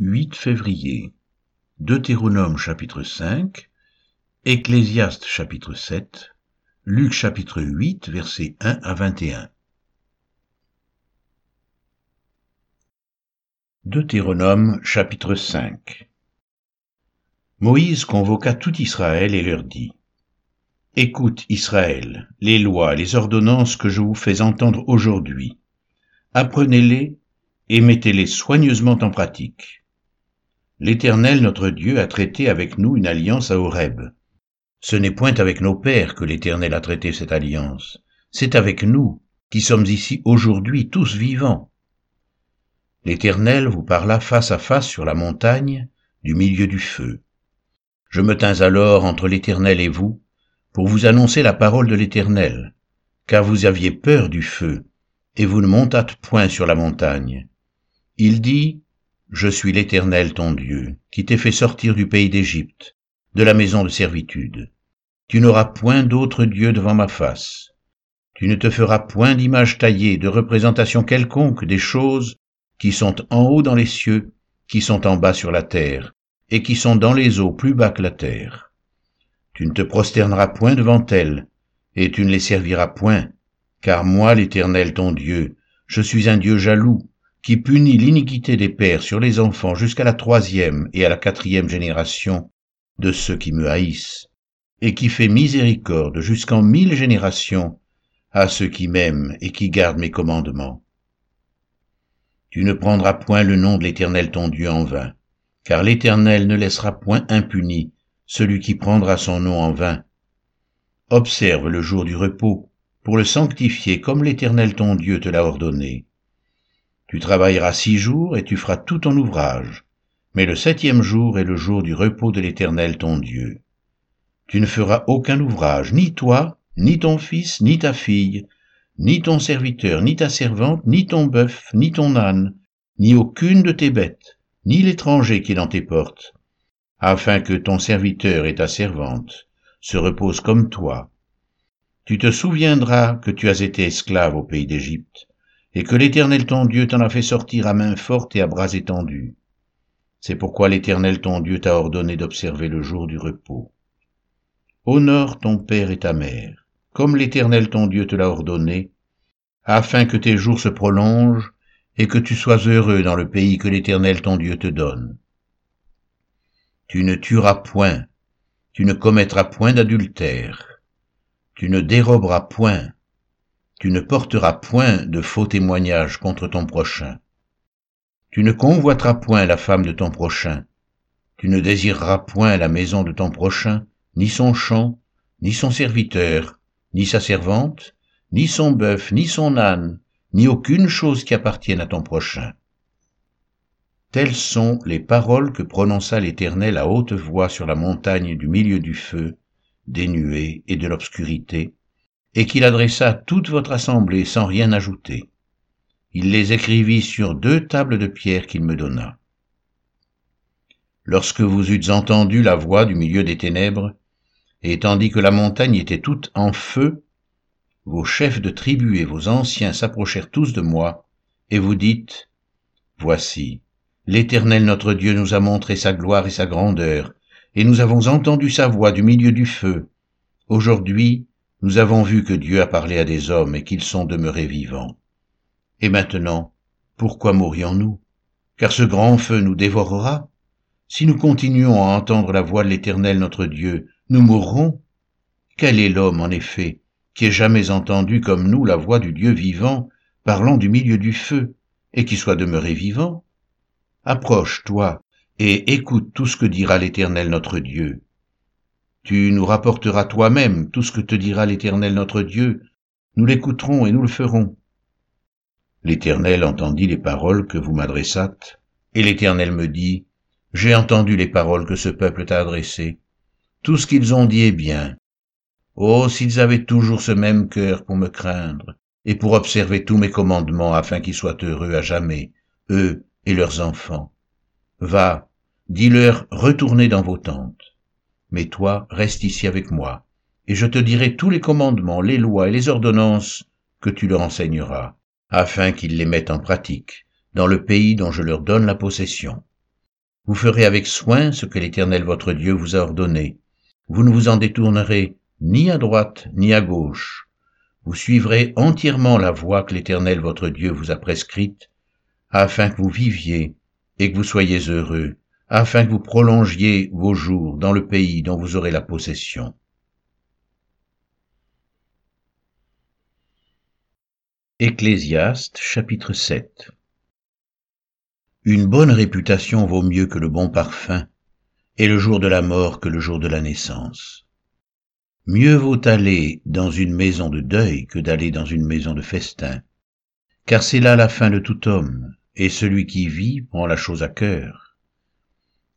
8 février. Deutéronome chapitre 5, Ecclésiaste chapitre 7, Luc chapitre 8 versets 1 à 21. Deutéronome chapitre 5 Moïse convoqua tout Israël et leur dit Écoute Israël, les lois, les ordonnances que je vous fais entendre aujourd'hui. Apprenez-les et mettez-les soigneusement en pratique L'Éternel notre Dieu a traité avec nous une alliance à Horeb. Ce n'est point avec nos pères que l'Éternel a traité cette alliance, c'est avec nous, qui sommes ici aujourd'hui tous vivants. L'Éternel vous parla face à face sur la montagne, du milieu du feu. Je me tins alors entre l'Éternel et vous, pour vous annoncer la parole de l'Éternel, car vous aviez peur du feu, et vous ne montâtes point sur la montagne. Il dit, je suis l'Éternel ton Dieu, qui t'ai fait sortir du pays d'Égypte, de la maison de servitude. Tu n'auras point d'autre Dieu devant ma face. Tu ne te feras point d'image taillée, de représentation quelconque des choses qui sont en haut dans les cieux, qui sont en bas sur la terre, et qui sont dans les eaux plus bas que la terre. Tu ne te prosterneras point devant elles, et tu ne les serviras point, car moi, l'Éternel ton Dieu, je suis un Dieu jaloux, qui punit l'iniquité des pères sur les enfants jusqu'à la troisième et à la quatrième génération de ceux qui me haïssent, et qui fait miséricorde jusqu'en mille générations à ceux qui m'aiment et qui gardent mes commandements. Tu ne prendras point le nom de l'Éternel ton Dieu en vain, car l'Éternel ne laissera point impuni celui qui prendra son nom en vain. Observe le jour du repos, pour le sanctifier comme l'Éternel ton Dieu te l'a ordonné. Tu travailleras six jours et tu feras tout ton ouvrage. Mais le septième jour est le jour du repos de l'Éternel ton Dieu. Tu ne feras aucun ouvrage, ni toi, ni ton fils, ni ta fille, ni ton serviteur, ni ta servante, ni ton bœuf, ni ton âne, ni aucune de tes bêtes, ni l'étranger qui est dans tes portes, afin que ton serviteur et ta servante se reposent comme toi. Tu te souviendras que tu as été esclave au pays d'Égypte, et que l'Éternel ton Dieu t'en a fait sortir à main forte et à bras étendus. C'est pourquoi l'Éternel ton Dieu t'a ordonné d'observer le jour du repos. Honore ton père et ta mère, comme l'Éternel ton Dieu te l'a ordonné, afin que tes jours se prolongent et que tu sois heureux dans le pays que l'Éternel ton Dieu te donne. Tu ne tueras point, tu ne commettras point d'adultère, tu ne déroberas point, tu ne porteras point de faux témoignages contre ton prochain. Tu ne convoiteras point la femme de ton prochain. Tu ne désireras point la maison de ton prochain, ni son champ, ni son serviteur, ni sa servante, ni son bœuf, ni son âne, ni aucune chose qui appartienne à ton prochain. Telles sont les paroles que prononça l'Éternel à haute voix sur la montagne du milieu du feu, des nuées et de l'obscurité, et qu'il adressa toute votre assemblée sans rien ajouter. Il les écrivit sur deux tables de pierre qu'il me donna. Lorsque vous eûtes entendu la voix du milieu des ténèbres, et tandis que la montagne était toute en feu, vos chefs de tribus et vos anciens s'approchèrent tous de moi, et vous dites, Voici, l'Éternel notre Dieu nous a montré sa gloire et sa grandeur, et nous avons entendu sa voix du milieu du feu. Aujourd'hui, nous avons vu que Dieu a parlé à des hommes et qu'ils sont demeurés vivants. Et maintenant, pourquoi mourrions-nous Car ce grand feu nous dévorera. Si nous continuons à entendre la voix de l'Éternel notre Dieu, nous mourrons. Quel est l'homme, en effet, qui ait jamais entendu comme nous la voix du Dieu vivant, parlant du milieu du feu, et qui soit demeuré vivant? Approche-toi, et écoute tout ce que dira l'Éternel notre Dieu. Tu nous rapporteras toi-même tout ce que te dira l'Éternel notre Dieu, nous l'écouterons et nous le ferons. L'Éternel entendit les paroles que vous m'adressâtes, et l'Éternel me dit, J'ai entendu les paroles que ce peuple t'a adressées. Tout ce qu'ils ont dit est bien. Oh, s'ils avaient toujours ce même cœur pour me craindre, et pour observer tous mes commandements afin qu'ils soient heureux à jamais, eux et leurs enfants. Va, dis-leur, retournez dans vos tentes mais toi reste ici avec moi, et je te dirai tous les commandements, les lois et les ordonnances que tu leur enseigneras, afin qu'ils les mettent en pratique dans le pays dont je leur donne la possession. Vous ferez avec soin ce que l'Éternel votre Dieu vous a ordonné. Vous ne vous en détournerez ni à droite ni à gauche. Vous suivrez entièrement la voie que l'Éternel votre Dieu vous a prescrite, afin que vous viviez et que vous soyez heureux, afin que vous prolongiez vos jours dans le pays dont vous aurez la possession. Ecclésiaste chapitre 7 Une bonne réputation vaut mieux que le bon parfum, et le jour de la mort que le jour de la naissance. Mieux vaut aller dans une maison de deuil que d'aller dans une maison de festin, car c'est là la fin de tout homme, et celui qui vit prend la chose à cœur.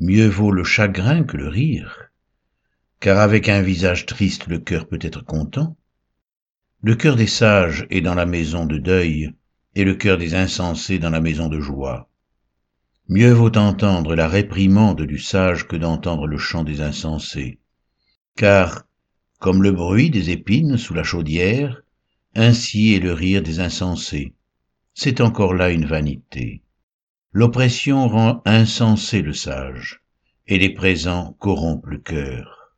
Mieux vaut le chagrin que le rire, car avec un visage triste le cœur peut être content. Le cœur des sages est dans la maison de deuil, et le cœur des insensés dans la maison de joie. Mieux vaut entendre la réprimande du sage que d'entendre le chant des insensés. Car, comme le bruit des épines sous la chaudière, ainsi est le rire des insensés. C'est encore là une vanité. L'oppression rend insensé le sage, et les présents corrompent le cœur.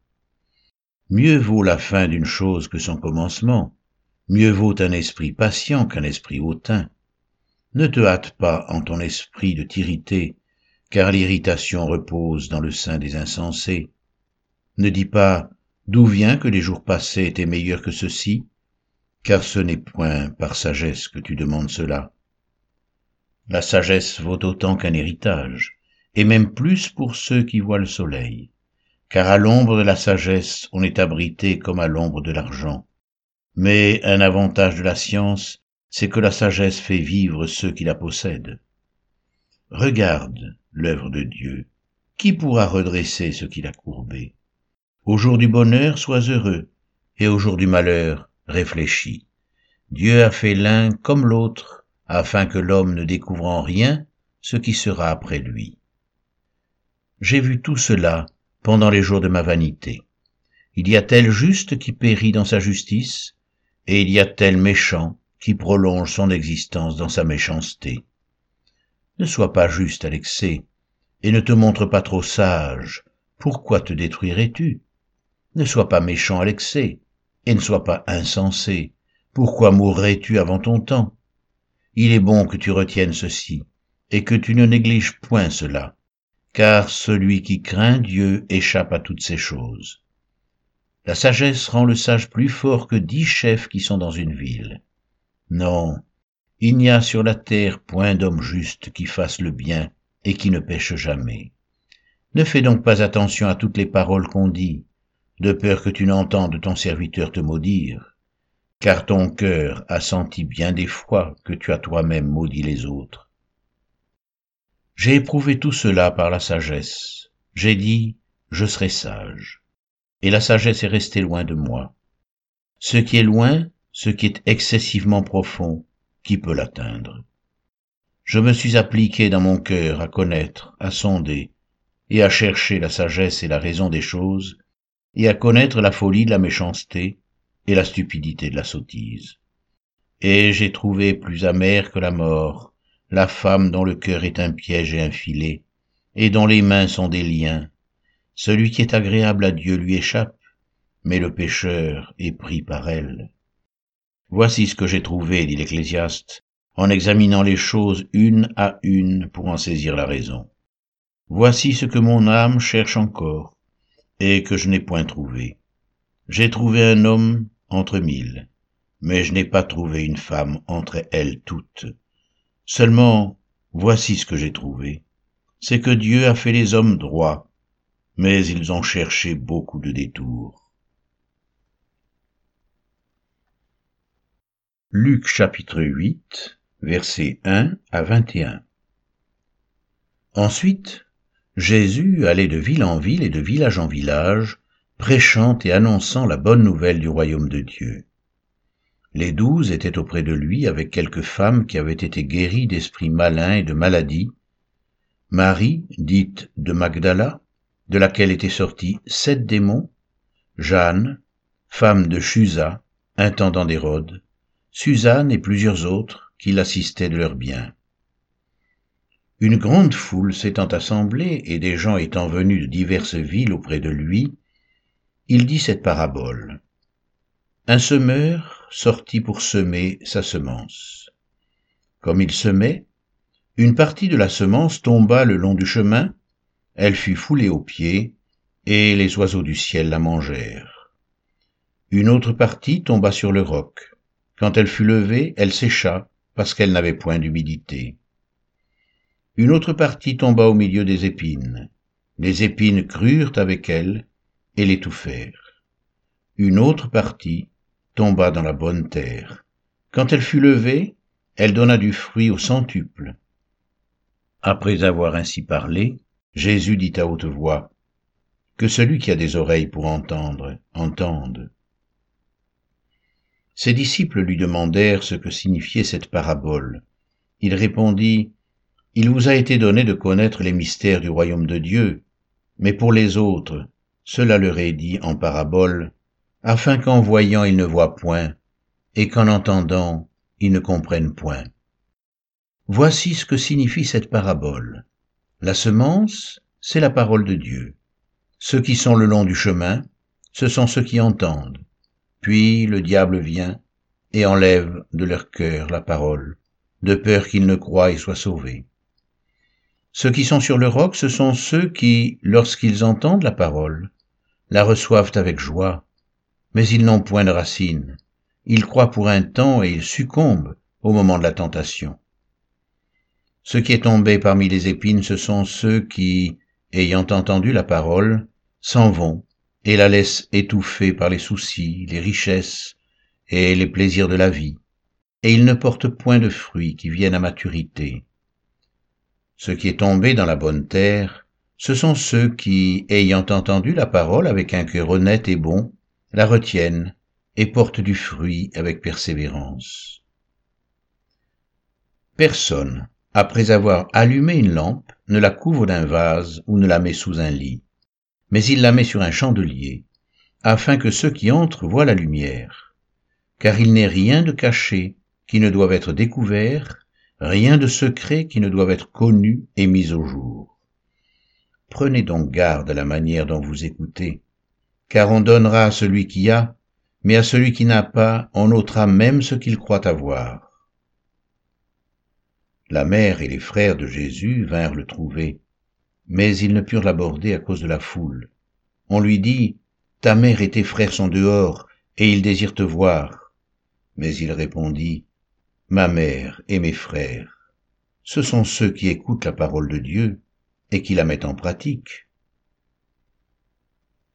Mieux vaut la fin d'une chose que son commencement, Mieux vaut un esprit patient qu'un esprit hautain. Ne te hâte pas en ton esprit de t'irriter, car l'irritation repose dans le sein des insensés. Ne dis pas d'où vient que les jours passés étaient meilleurs que ceux-ci, car ce n'est point par sagesse que tu demandes cela. La sagesse vaut autant qu'un héritage, et même plus pour ceux qui voient le soleil, car à l'ombre de la sagesse on est abrité comme à l'ombre de l'argent. Mais un avantage de la science, c'est que la sagesse fait vivre ceux qui la possèdent. Regarde l'œuvre de Dieu. Qui pourra redresser ce qu'il a courbé? Au jour du bonheur, sois heureux, et au jour du malheur, réfléchis. Dieu a fait l'un comme l'autre, afin que l'homme ne découvre en rien ce qui sera après lui. J'ai vu tout cela pendant les jours de ma vanité. Il y a tel juste qui périt dans sa justice, et il y a tel méchant qui prolonge son existence dans sa méchanceté. Ne sois pas juste à l'excès, et ne te montre pas trop sage, pourquoi te détruirais-tu? Ne sois pas méchant à l'excès, et ne sois pas insensé, pourquoi mourrais-tu avant ton temps? Il est bon que tu retiennes ceci, et que tu ne négliges point cela, car celui qui craint Dieu échappe à toutes ces choses. La sagesse rend le sage plus fort que dix chefs qui sont dans une ville. Non, il n'y a sur la terre point d'homme juste qui fasse le bien et qui ne pêche jamais. Ne fais donc pas attention à toutes les paroles qu'on dit, de peur que tu n'entendes ton serviteur te maudire, car ton cœur a senti bien des fois que tu as toi-même maudit les autres. J'ai éprouvé tout cela par la sagesse. J'ai dit, je serai sage et la sagesse est restée loin de moi. Ce qui est loin, ce qui est excessivement profond, qui peut l'atteindre Je me suis appliqué dans mon cœur à connaître, à sonder, et à chercher la sagesse et la raison des choses, et à connaître la folie de la méchanceté et la stupidité de la sottise. Et j'ai trouvé plus amère que la mort la femme dont le cœur est un piège et un filet, et dont les mains sont des liens, celui qui est agréable à Dieu lui échappe, mais le pécheur est pris par elle. Voici ce que j'ai trouvé, dit l'Ecclésiaste, en examinant les choses une à une pour en saisir la raison. Voici ce que mon âme cherche encore, et que je n'ai point trouvé. J'ai trouvé un homme entre mille, mais je n'ai pas trouvé une femme entre elles toutes. Seulement, voici ce que j'ai trouvé, c'est que Dieu a fait les hommes droits, mais ils ont cherché beaucoup de détours. Luc chapitre 8, versets 1 à 21 Ensuite, Jésus allait de ville en ville et de village en village, prêchant et annonçant la bonne nouvelle du royaume de Dieu. Les douze étaient auprès de lui avec quelques femmes qui avaient été guéries d'esprits malins et de maladies, Marie, dite de Magdala, de laquelle étaient sortis sept démons, Jeanne, femme de Chusa, intendant d'Hérode, Suzanne et plusieurs autres qui l'assistaient de leurs biens. Une grande foule s'étant assemblée et des gens étant venus de diverses villes auprès de lui, il dit cette parabole. Un semeur sortit pour semer sa semence. Comme il semait, une partie de la semence tomba le long du chemin, elle fut foulée aux pieds, et les oiseaux du ciel la mangèrent. Une autre partie tomba sur le roc. Quand elle fut levée, elle sécha, parce qu'elle n'avait point d'humidité. Une autre partie tomba au milieu des épines. Les épines crurent avec elle et l'étouffèrent. Une autre partie tomba dans la bonne terre. Quand elle fut levée, elle donna du fruit au centuple. Après avoir ainsi parlé, Jésus dit à haute voix, Que celui qui a des oreilles pour entendre, entende. Ses disciples lui demandèrent ce que signifiait cette parabole. Il répondit, il vous a été donné de connaître les mystères du royaume de Dieu, mais pour les autres, cela leur est dit en parabole, afin qu'en voyant ils ne voient point, et qu'en entendant ils ne comprennent point. Voici ce que signifie cette parabole. La semence, c'est la parole de Dieu. Ceux qui sont le long du chemin, ce sont ceux qui entendent. Puis le diable vient et enlève de leur cœur la parole, de peur qu'ils ne croient et soient sauvés. Ceux qui sont sur le roc, ce sont ceux qui, lorsqu'ils entendent la parole, la reçoivent avec joie, mais ils n'ont point de racine. Ils croient pour un temps et ils succombent au moment de la tentation. Ce qui est tombé parmi les épines, ce sont ceux qui, ayant entendu la parole, s'en vont et la laissent étouffer par les soucis, les richesses et les plaisirs de la vie, et ils ne portent point de fruits qui viennent à maturité. Ce qui est tombé dans la bonne terre, ce sont ceux qui, ayant entendu la parole avec un cœur honnête et bon, la retiennent et portent du fruit avec persévérance. Personne, après avoir allumé une lampe, ne la couvre d'un vase ou ne la met sous un lit, mais il la met sur un chandelier, afin que ceux qui entrent voient la lumière. Car il n'est rien de caché qui ne doive être découvert, rien de secret qui ne doive être connu et mis au jour. Prenez donc garde à la manière dont vous écoutez, car on donnera à celui qui a, mais à celui qui n'a pas, on ôtera même ce qu'il croit avoir. La mère et les frères de Jésus vinrent le trouver, mais ils ne purent l'aborder à cause de la foule. On lui dit, Ta mère et tes frères sont dehors, et ils désirent te voir. Mais il répondit, ma mère et mes frères, ce sont ceux qui écoutent la parole de Dieu et qui la mettent en pratique.